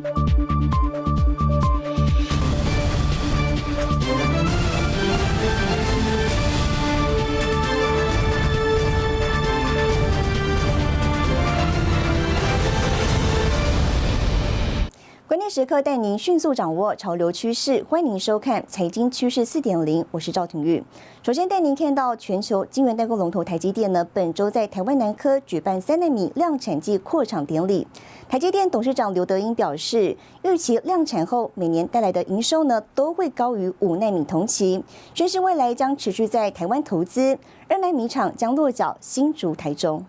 关时刻带您迅速掌握潮流趋势，欢迎收看《财经趋势四点零》，我是赵廷玉。首先带您看到全球晶圆代工龙头台积电呢，本周在台湾南科举办三纳米量产季扩厂典礼。台积电董事长刘德英表示，预期量产后每年带来的营收呢，都会高于五纳米同期，宣示未来将持续在台湾投资，二纳米厂将落脚新竹、台中。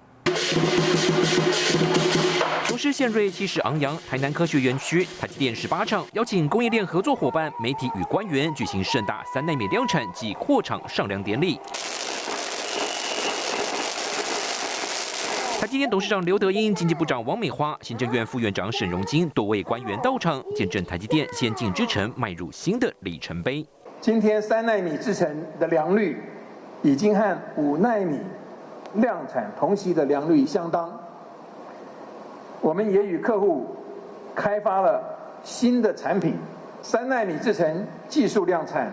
厨师现锐，气势昂扬。台南科学园区台积电十八厂邀请供应链合作伙伴、媒体与官员举行盛大三纳米量产及扩厂上梁典礼。台积电董事长刘德英、经济部长王美花、行政院副院长沈荣金多位官员到场，见证台积电先进之城迈入新的里程碑。今天三纳米制程的良率已经和五纳米量产同期的良率相当。我们也与客户开发了新的产品，三纳米制程技术量产，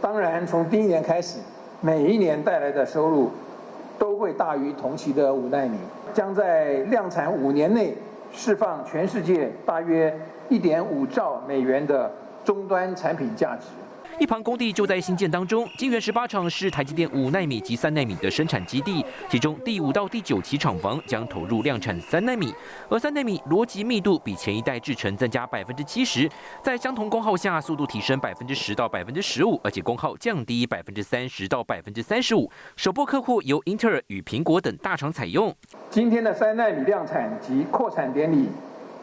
当然从第一年开始，每一年带来的收入都会大于同期的五纳米，将在量产五年内释放全世界大约一点五兆美元的终端产品价值。一旁工地就在新建当中，金源十八厂是台积电五纳米及三纳米的生产基地，其中第五到第九期厂房将投入量产三纳米，而三纳米逻辑密度比前一代制程增加百分之七十，在相同功耗下，速度提升百分之十到百分之十五，而且功耗降低百分之三十到百分之三十五。首波客户由英特尔与苹果等大厂采用。今天的三纳米量产及扩产典礼，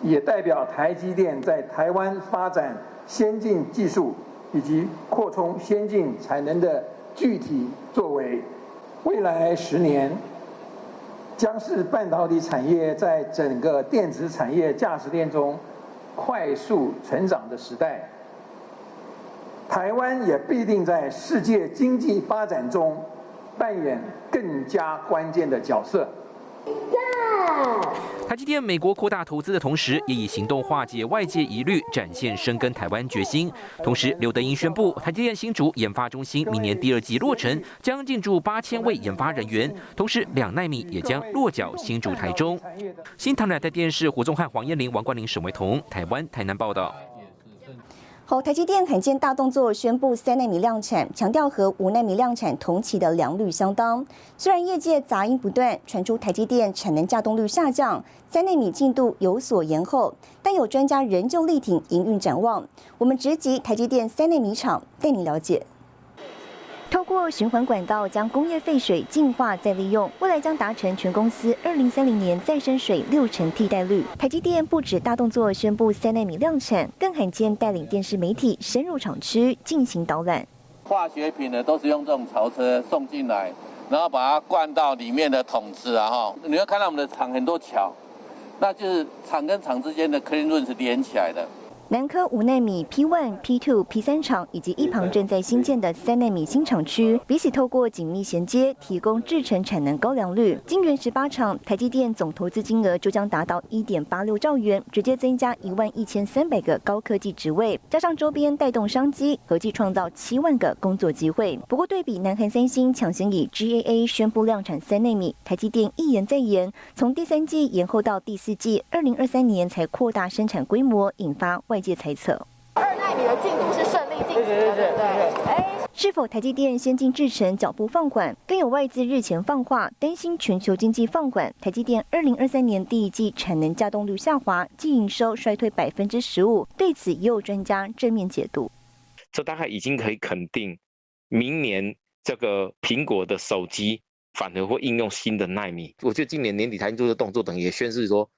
也代表台积电在台湾发展先进技术。以及扩充先进产能的具体作为，未来十年将是半导体产业在整个电子产业价值链中快速成长的时代。台湾也必定在世界经济发展中扮演更加关键的角色。台积电美国扩大投资的同时，也以行动化解外界疑虑，展现深耕台湾决心。同时，刘德英宣布，台积电新竹研发中心明年第二季落成，将进驻八千位研发人员。同时，两奈米也将落脚新竹台中。新唐人台电视胡宗汉、黄燕玲、王冠玲、沈维彤，台湾台南报道。台积电罕见大动作，宣布三纳米量产，强调和五纳米量产同期的良率相当。虽然业界杂音不断，传出台积电产能稼动率下降，三纳米进度有所延后，但有专家仍旧力挺营运展望。我们直击台积电三纳米厂，带你了解。透过循环管道将工业废水净化再利用，未来将达成全公司二零三零年再生水六成替代率。台积电不止大动作宣布三纳米量产，更罕见带领电视媒体深入厂区进行导览。化学品呢都是用这种槽车送进来，然后把它灌到里面的桶子啊哈。你会看到我们的厂很多桥，那就是厂跟厂之间的 clean room 是连起来的。南科五纳米 P one、P two、P 三厂以及一旁正在新建的三纳米新厂区，比起透过紧密衔接，提供制程产能高良率。晶圆十八厂，台积电总投资金额就将达到一点八六兆元，直接增加一万一千三百个高科技职位，加上周边带动商机，合计创造七万个工作机会。不过，对比南韩三星抢先以 GAA 宣布量产三纳米，台积电一言再言，从第三季延后到第四季，二零二三年才扩大生产规模，引发外。界猜测，二纳米的进度是顺利进行的，对对？哎，是否台积电先进制程脚步放缓？更有外资日前放话，担心全球经济放缓，台积电二零二三年第一季产能稼动率下滑，净营收衰退百分之十五。对此，也有专家正面解读。这大概已经可以肯定，明年这个苹果的手机反而会应用新的纳米。我觉得今年年底台积做的动作，等于也宣示说。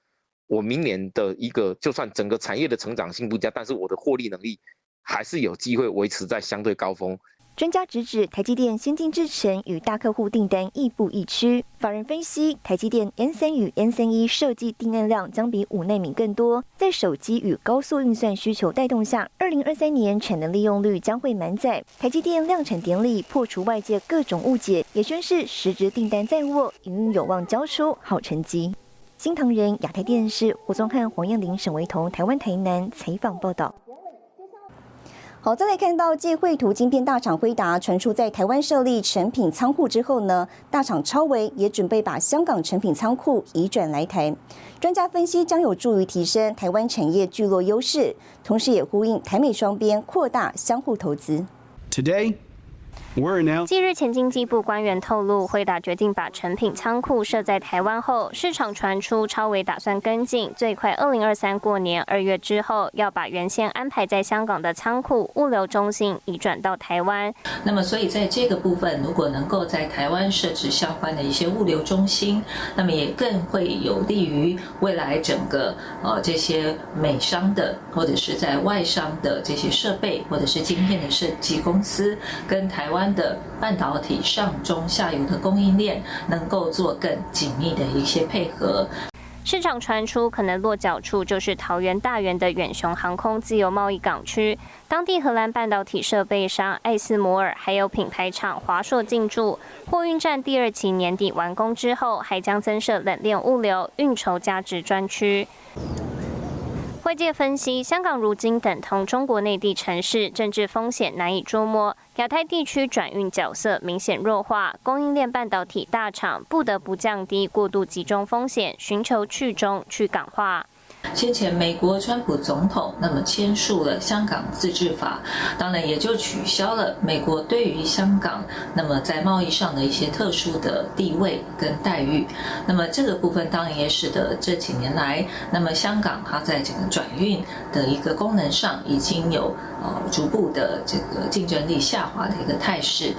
我明年的一个，就算整个产业的成长性不佳，但是我的获利能力还是有机会维持在相对高峰。专家直指台积电先进制程与大客户订单亦步亦趋。法人分析，台积电 N 三与 N 三一设计订单量将比五纳米更多，在手机与高速运算需求带动下，二零二三年产能利用率将会满载。台积电量产典礼破除外界各种误解，也宣示实质订单在握，营运有望交出好成绩。新唐人亚太电视胡宗汉、黄燕玲、沈维彤，台湾台南采访报道。好，再来看到继绘图晶片大厂辉达传出在台湾设立成品仓库之后呢，大厂超维也准备把香港成品仓库移转来台。专家分析将有助于提升台湾产业聚落优势，同时也呼应台美双边扩大相互投资。Today. 近日前，经济部官员透露，惠达决定把成品仓库设在台湾后，市场传出超维打算跟进，最快二零二三过年二月之后，要把原先安排在香港的仓库物流中心移转到台湾。那么，所以在这个部分，如果能够在台湾设置相关的一些物流中心，那么也更会有利于未来整个呃这些美商的或者是在外商的这些设备或者是晶片的设计公司跟台湾。的半导体上中下游的供应链能够做更紧密的一些配合。市场传出可能落脚处就是桃园大园的远雄航空自由贸易港区，当地荷兰半导体设备商艾斯摩尔还有品牌厂华硕进驻。货运站第二期年底完工之后，还将增设冷链物流、运筹价值专区。外界分析，香港如今等同中国内地城市，政治风险难以捉摸，亚太地区转运角色明显弱化，供应链半导体大厂不得不降低过度集中风险，寻求去中去港化。先前美国川普总统那么签署了香港自治法，当然也就取消了美国对于香港那么在贸易上的一些特殊的地位跟待遇。那么这个部分当然也使得这几年来，那么香港它在整个转运的一个功能上已经有呃逐步的这个竞争力下滑的一个态势。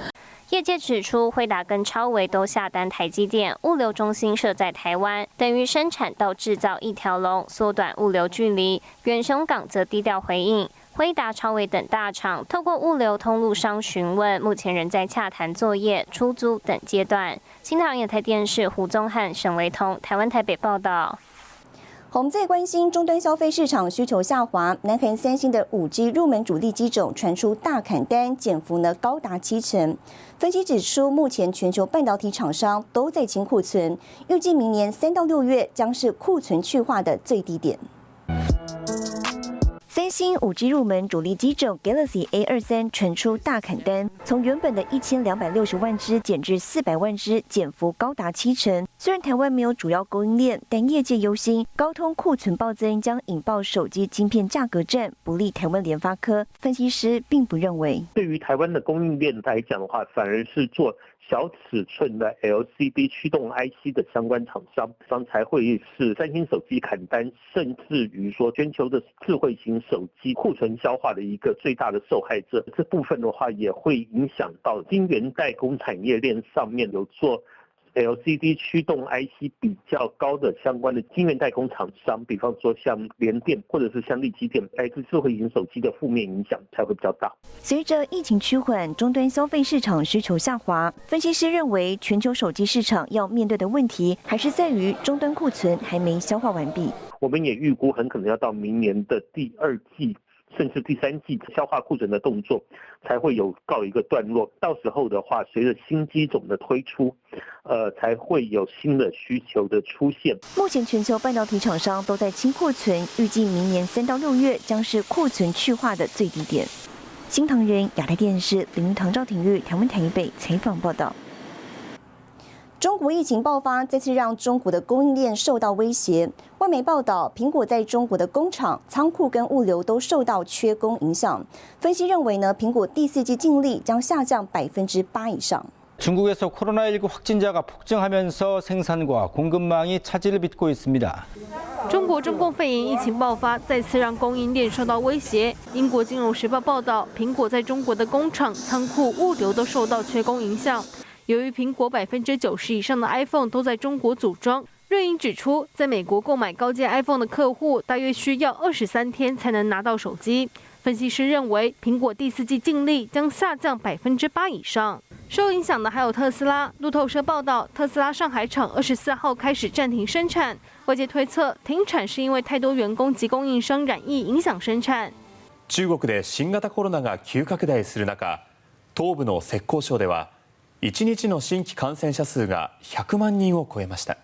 业界指出，惠达跟超维都下单台积电物流中心设在台湾，等于生产到制造一条龙，缩短物流距离。远雄港则低调回应，惠达、超维等大厂透过物流通路商询问，目前仍在洽谈作业、出租等阶段。新唐人台电视胡宗汉、沈维彤，台湾台北报道。我们在关心终端消费市场需求下滑，南韩三星的五 G 入门主力机种传出大砍单，减幅呢高达七成。分析指出，目前全球半导体厂商都在清库存，预计明年三到六月将是库存去化的最低点。三星五 G 入门主力机种 Galaxy A 二三传出大砍单，从原本的一千两百六十万只减至四百万只，减幅高达七成。虽然台湾没有主要供应链，但业界忧心高通库存暴增将引爆手机晶片价格战，不利台湾联发科。分析师并不认为，对于台湾的供应链来讲的话，反而是做。小尺寸的 LCD 驱动 IC 的相关厂商，方才会是三星手机砍单，甚至于说全球的智慧型手机库存消化的一个最大的受害者。这部分的话，也会影响到晶圆代工产业链上面有做。LCD 驱动 IC 比较高的相关的晶圆代工厂商，比方说像联电或者是像力积电，来自智慧型手机的负面影响才会比较大。随着疫情趋缓，终端消费市场需求下滑，分析师认为全球手机市场要面对的问题，还是在于终端库存还没消化完毕。我们也预估很可能要到明年的第二季。甚至第三季消化库存的动作才会有告一个段落，到时候的话，随着新机种的推出，呃，才会有新的需求的出现。目前全球半导体厂商都在清库存，预计明年三到六月将是库存去化的最低点。新唐人亚太电视林唐赵廷玉台湾台北采访报道。中国疫情爆发，再次让中国的供应链受到威胁。外媒报道，苹果在中国的工厂、仓库跟物流都受到缺工影响。分析认为呢，苹果第四季净利将下降百分之八以上。중국에서코로나19확진자가폭증하면서생산과공급망이차질을빚고있습니다中国中共肺炎疫情爆发，再次让供应链受到威胁。英国金融时报报道，苹果在中国的工厂、仓库、物流都受到缺工影响。 由于苹果百分之九十以上的 iPhone 都在中国组装，瑞银指出，在美国购买高阶 iPhone 的客户大约需要二十三天才能拿到手机。分析师认为，苹果第四季净利将下降百分之八以上。受影响的还有特斯拉。路透社报道，特斯拉上海厂二十四号开始暂停生产，外界推测停产是因为太多员工及供应商染疫影响生产。中国で新型コロナが急拡大する中、東部の浙江省では。 1日の新規感染者数が100万人を超えました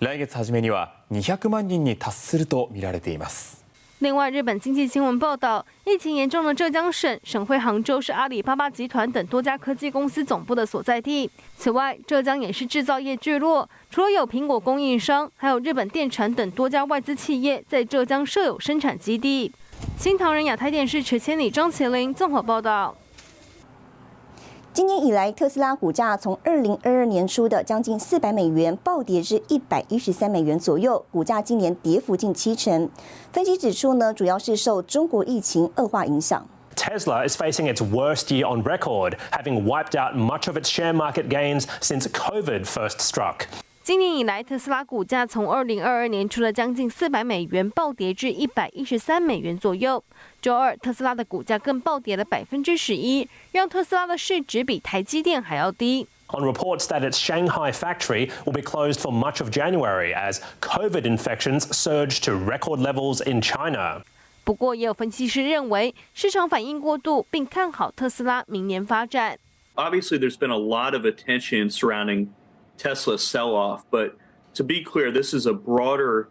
来月初めには200万人に達すると見られています。另外，日本经济新闻报道，疫情严重的浙江省省会杭州是阿里巴巴集团等多家科技公司总部的所在地。此外，浙江也是制造业聚落，除了有苹果供应商，还有日本电产等多家外资企业在浙江设有生产基地。新唐人亚太电视池千里、张麒麟综合报道。 今年以来，特斯拉股价从二零二二年初的将近四百美元暴跌至一百一十三美元左右，股价今年跌幅近七成。分析指出呢，主要是受中国疫情恶化影响。Tesla is facing its worst year on record, having wiped out much of its share market gains since COVID first struck. 今年以来，特斯拉股价从二零二二年初的将近四百美元暴跌至一百一十三美元左右。周二，特斯拉的股价更暴跌了百分之十一，让特斯拉的市值比台积电还要低。On reports that its Shanghai factory will be closed for much of January as COVID infections surge to record levels in China. 不过，也有分析师认为，市场反应过度，并看好特斯拉明年发展。Obviously, there's been a lot of attention surrounding. Tesla sell off. But to be clear, this is a broader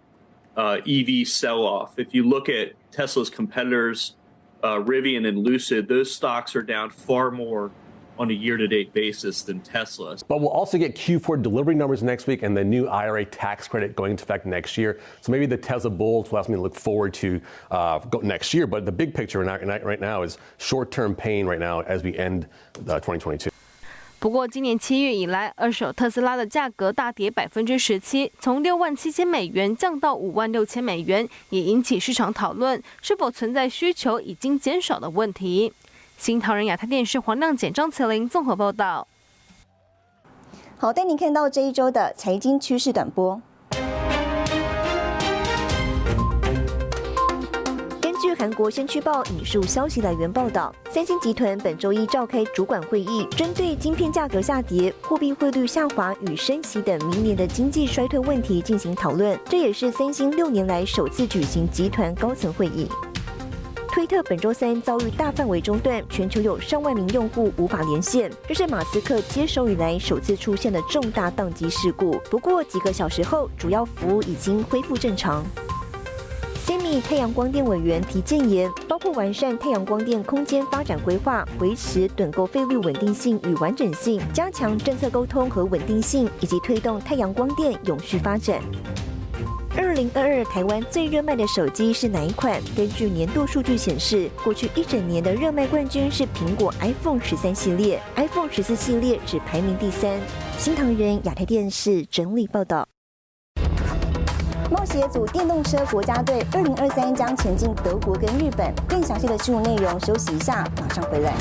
uh, EV sell off. If you look at Tesla's competitors, uh, Rivian and Lucid, those stocks are down far more on a year-to-date basis than Tesla. But we'll also get Q4 delivery numbers next week and the new IRA tax credit going into effect next year. So maybe the Tesla bulls will have something to look forward to uh, next year. But the big picture right now is short-term pain right now as we end uh, 2022. 不过，今年七月以来，二手特斯拉的价格大跌百分之十七，从六万七千美元降到五万六千美元，也引起市场讨论是否存在需求已经减少的问题。新唐人亚太电视黄亮简、张慈玲综合报道。好，带您看到这一周的财经趋势短波。韩国《先驱报》引述消息来源报道，三星集团本周一召开主管会议，针对晶片价格下跌、货币汇率下滑与升息等明年的经济衰退问题进行讨论。这也是三星六年来首次举行集团高层会议。推特本周三遭遇大范围中断，全球有上万名用户无法连线，这是马斯克接手以来首次出现的重大宕机事故。不过几个小时后，主要服务已经恢复正常。太阳光电委员提建言，包括完善太阳光电空间发展规划，维持趸购费率稳定性与完整性，加强政策沟通和稳定性，以及推动太阳光电永续发展。二零二二台湾最热卖的手机是哪一款？根据年度数据显示，过去一整年的热卖冠军是苹果 iPhone 十三系列，iPhone 十四系列只排名第三。新唐人亚太电视整理报道。冒险组电动车国家队二零二三将前进德国跟日本。更详细的新闻内容，休息一下，马上回来。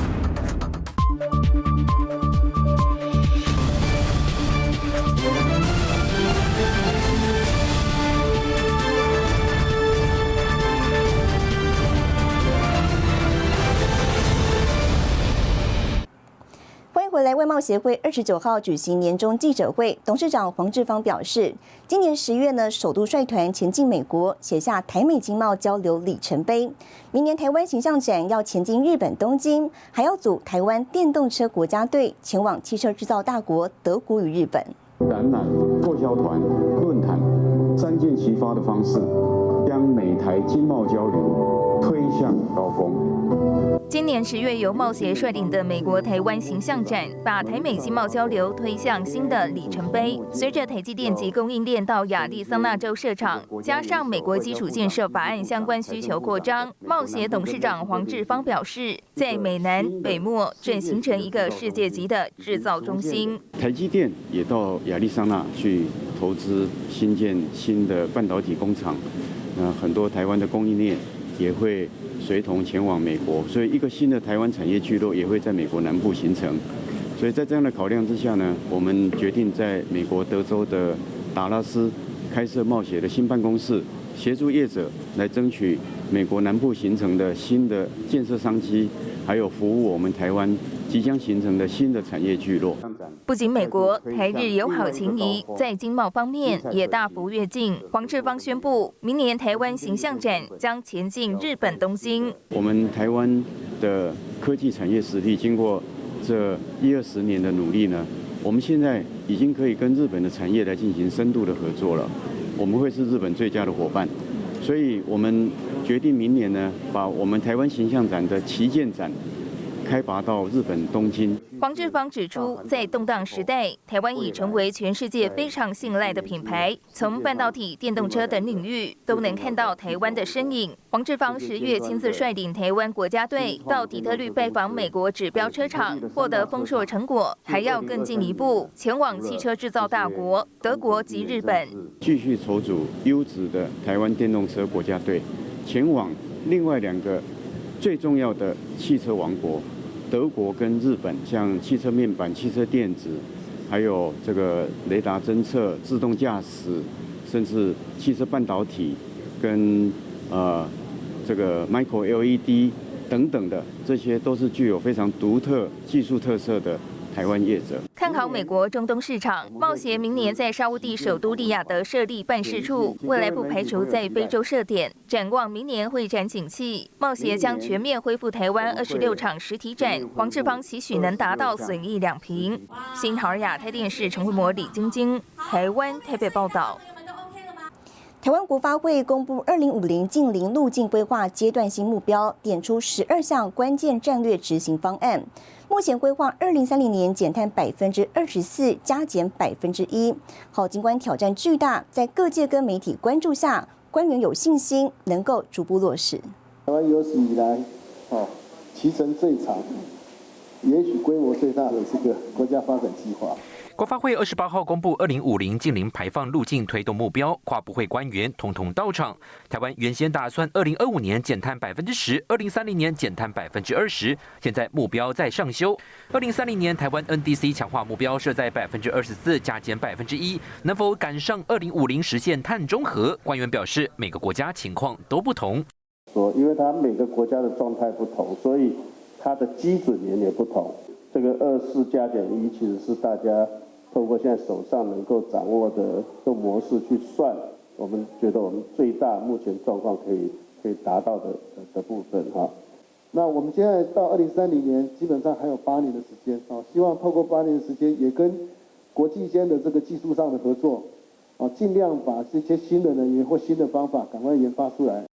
回来，外贸协会二十九号举行年终记者会，董事长黄志芳表示，今年十月呢，首度率团前进美国，写下台美经贸交流里程碑。明年台湾形象展要前进日本东京，还要组台湾电动车国家队前往汽车制造大国德国与日本。展览、购销团、论坛，三箭齐发的方式，将美台经贸交流推向高峰。今年十月，由贸协率领的美国台湾形象展，把台美经贸交流推向新的里程碑。随着台积电及供应链到亚利桑那州设厂，加上美国基础建设法案相关需求扩张，贸协董事长黄志芳表示，在美南北墨正形成一个世界级的制造中心。台积电也到亚利桑那去投资新建新的半导体工厂，那很多台湾的供应链也会。随同前往美国，所以一个新的台湾产业聚落也会在美国南部形成。所以在这样的考量之下呢，我们决定在美国德州的达拉斯开设冒险的新办公室，协助业者来争取美国南部形成的新的建设商机，还有服务我们台湾即将形成的新的产业聚落。不仅美国台日友好情谊在经贸方面也大幅跃进，黄志芳宣布，明年台湾形象展将前进日本东京。我们台湾的科技产业实力，经过这一二十年的努力呢，我们现在已经可以跟日本的产业来进行深度的合作了，我们会是日本最佳的伙伴，所以我们决定明年呢，把我们台湾形象展的旗舰展。开拔到日本东京。黄志芳指出，在动荡时代，台湾已成为全世界非常信赖的品牌，从半导体、电动车等领域都能看到台湾的身影。黄志芳十月亲自率领台湾国家队到底特律拜访美国指标车厂，获得丰硕成果，还要更进一步前往汽车制造大国德国及日本，继续筹组优质的台湾电动车国家队，前往另外两个最重要的汽车王国。德国跟日本，像汽车面板、汽车电子，还有这个雷达侦测、自动驾驶，甚至汽车半导体，跟呃这个 micro LED 等等的，这些都是具有非常独特技术特色的。台湾业者看好美国中东市场，贸协明年在沙地首都利雅得设立办事处，未来不排除在非洲设点。展望明年会展景气，贸协将全面恢复台湾二十六场实体展。黄志芳期许能达到损益两平。新唐亚太电视陈慧模、李晶晶，台湾台北报道。台湾国发会公布二零五零近零路径规划阶段性目标，点出十二项关键战略执行方案。目前规划二零三零年减碳百分之二十四，加减百分之一。好，尽管挑战巨大，在各界跟媒体关注下，官员有信心能够逐步落实。台湾有史以来，哦，其程最长，也许规模最大的这个国家发展计划。国发会二十八号公布二零五零近零排放路径推动目标，跨部会官员统统到场。台湾原先打算二零二五年减碳百分之十，二零三零年减碳百分之二十，现在目标在上修。二零三零年台湾 NDC 强化目标设在百分之二十四，加减百分之一，能否赶上二零五零实现碳中和？官员表示，每个国家情况都不同。说，因为它每个国家的状态不同，所以它的基准年也不同。这个二四加减一其实是大家。透过现在手上能够掌握的这模式去算，我们觉得我们最大目前状况可以可以达到的的部分哈。那我们现在到二零三零年，基本上还有八年的时间啊，希望透过八年的时间，也跟国际间的这个技术上的合作啊，尽量把这些新的能源或新的方法赶快研发出来。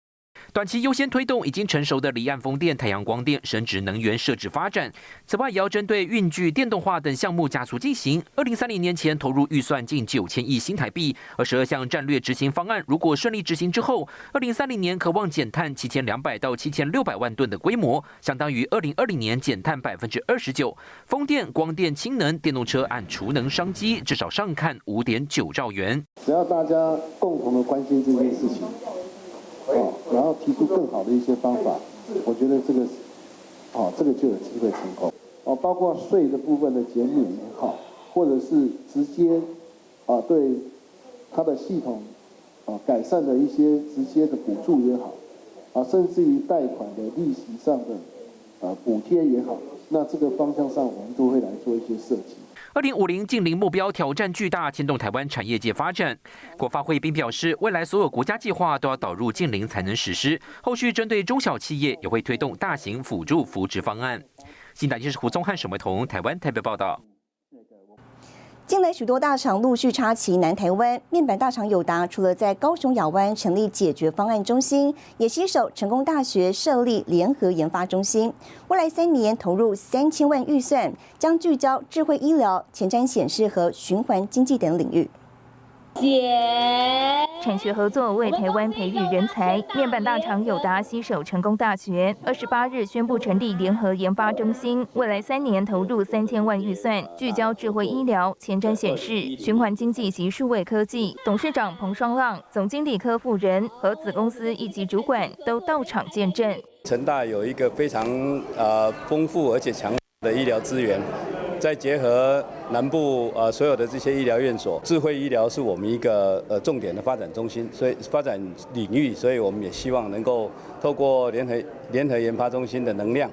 短期优先推动已经成熟的离岸风电、太阳光电、生殖能源设置发展。此外，也要针对运具电动化等项目加速进行。二零三零年前投入预算近九千亿新台币。而十二项战略执行方案如果顺利执行之后，二零三零年渴望减碳七千两百到七千六百万吨的规模，相当于二零二零年减碳百分之二十九。风电、光电、氢能、电动车按储能商机，至少上看五点九兆元。只要大家共同的关心这件事情。哦，然后提出更好的一些方法，我觉得这个，哦，这个就有机会成功。哦，包括税的部分的减免也好，或者是直接，啊，对它的系统，啊，改善的一些直接的补助也好，啊，甚至于贷款的利息上的，呃，补贴也好，那这个方向上我们都会来做一些设计。二零五零近零目标挑战巨大，牵动台湾产业界发展。国发会并表示，未来所有国家计划都要导入近零才能实施。后续针对中小企业，也会推动大型辅助扶植方案。新台电视胡宗汉、沈维彤，台湾台北报道。近来许多大厂陆续插旗南台湾，面板大厂友达除了在高雄雅湾成立解决方案中心，也携手成功大学设立联合研发中心。未来三年投入三千万预算，将聚焦智慧医疗、前瞻显示和循环经济等领域。产学合作为台湾培育人才，面板大厂友达携手成功大学，二十八日宣布成立联合研发中心，未来三年投入三千万预算，聚焦智慧医疗、前瞻显示、循环经济及数位科技。董事长彭双浪、总经理柯富仁和子公司一级主管都到场见证。成大有一个非常呃丰富而且强的医疗资源。再结合南部呃所有的这些医疗院所，智慧医疗是我们一个呃重点的发展中心，所以发展领域，所以我们也希望能够透过联合联合研发中心的能量，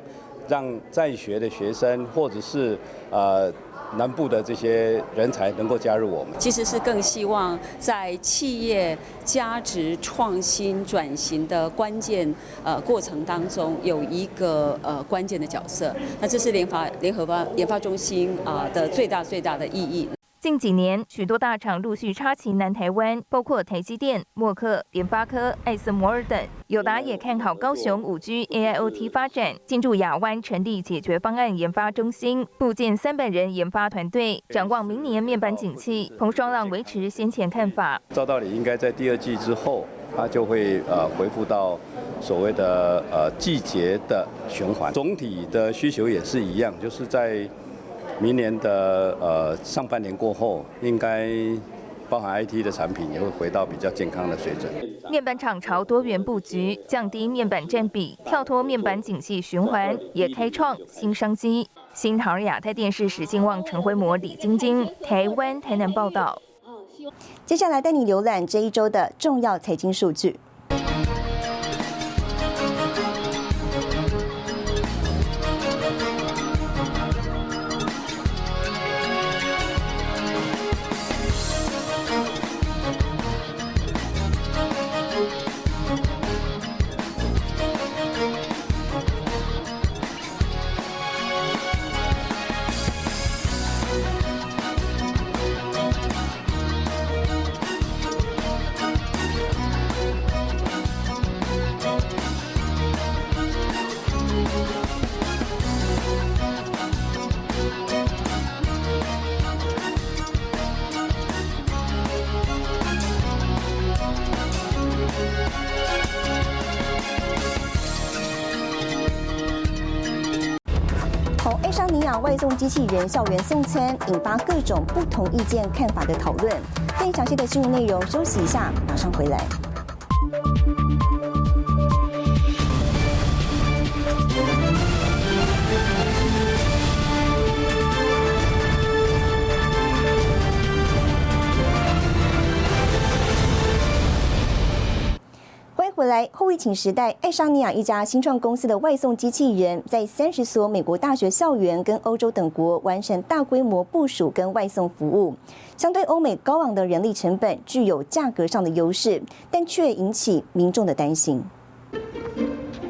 让在学的学生或者是呃南部的这些人才能够加入我们。其实是更希望在企业价值创新转型的关键呃过程当中有一个呃关键的角色。那这是联发联合发研发中心啊的最大最大的意义。近几年，许多大厂陆续插旗南台湾，包括台积电、默克、联发科、艾森摩尔等。友达也看好高雄五 G AIoT 发展，进驻亚湾成立解决方案研发中心，部建三百人研发团队。展望明年面板景气，彭双浪维持先前看法。照道理应该在第二季之后，它就会呃恢复到所谓的呃季节的循环。总体的需求也是一样，就是在。明年的呃上半年过后，应该包含 IT 的产品也会回到比较健康的水准。面板厂朝多元布局，降低面板占比，跳脱面板景气循环，也开创新商机。新唐亚太电视史进旺、陈辉模、李晶晶，台湾台南报道。接下来带你浏览这一周的重要财经数据。尚尼亚外送机器人校园送餐，引发各种不同意见看法的讨论。更详细的新闻内容，休息一下，马上回来。来，后疫情时代，爱沙尼亚一家新创公司的外送机器人，在三十所美国大学校园跟欧洲等国完成大规模部署跟外送服务。相对欧美高昂的人力成本，具有价格上的优势，但却引起民众的担心。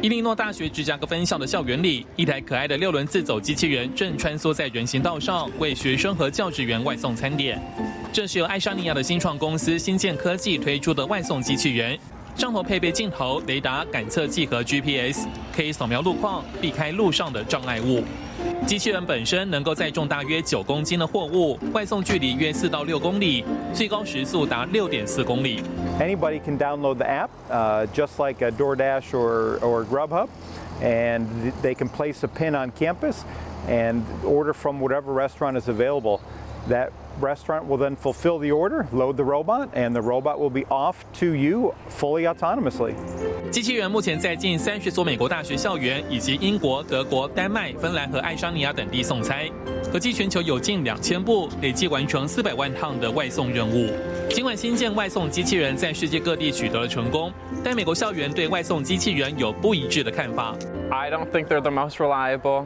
伊利诺大学芝加哥分校的校园里，一台可爱的六轮自走机器人正穿梭在人行道上，为学生和教职员外送餐点。这是由爱沙尼亚的新创公司新建科技推出的外送机器人。上头配备镜头、雷达感测器和 GPS，可以扫描路况，避开路上的障碍物。机器人本身能够载重大约九公斤的货物，外送距离约四到六公里，最高时速达六点四公里。Anybody can download the app, uh, just like a DoorDash or or Grubhub, and they can place a pin on campus and order from whatever restaurant is available. That restaurant will then fulfill the order, load the robot, and the robot will be off to you fully autonomously. 机器人目前在近三十所美国大学校园以及英国、德国、丹麦、芬兰和爱沙尼亚等地送餐，合计全球有近两千部，累计完成四百万趟的外送任务。尽管新建外送机器人在世界各地取得了成功，但美国校园对外送机器人有不一致的看法。I don't think they're the most reliable.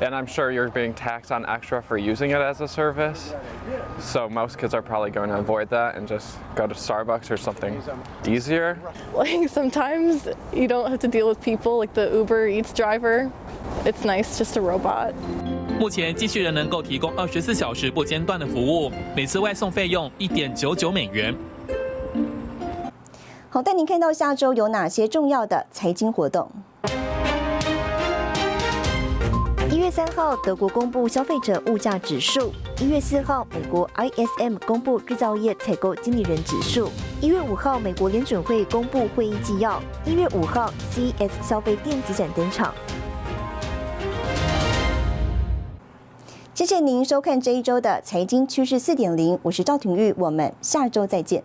and I'm sure you're being taxed on extra for using it as a service. So most kids are probably going to avoid that and just go to Starbucks or something easier. Like sometimes you don't have to deal with people like the Uber Eats driver. It's nice just a robot. 目前机器人能够提供二十四小时不间断的服务，每次外送费用一点九九美元。好，带您看到下周有哪些重要的财经活动。 一月三号，德国公布消费者物价指数；一月四号，美国 ISM 公布制造业采购经理人指数；一月五号，美国联准会公布会议纪要；一月五号，CES 消费电子展登场。谢谢您收看这一周的财经趋势四点零，我是赵廷玉，我们下周再见。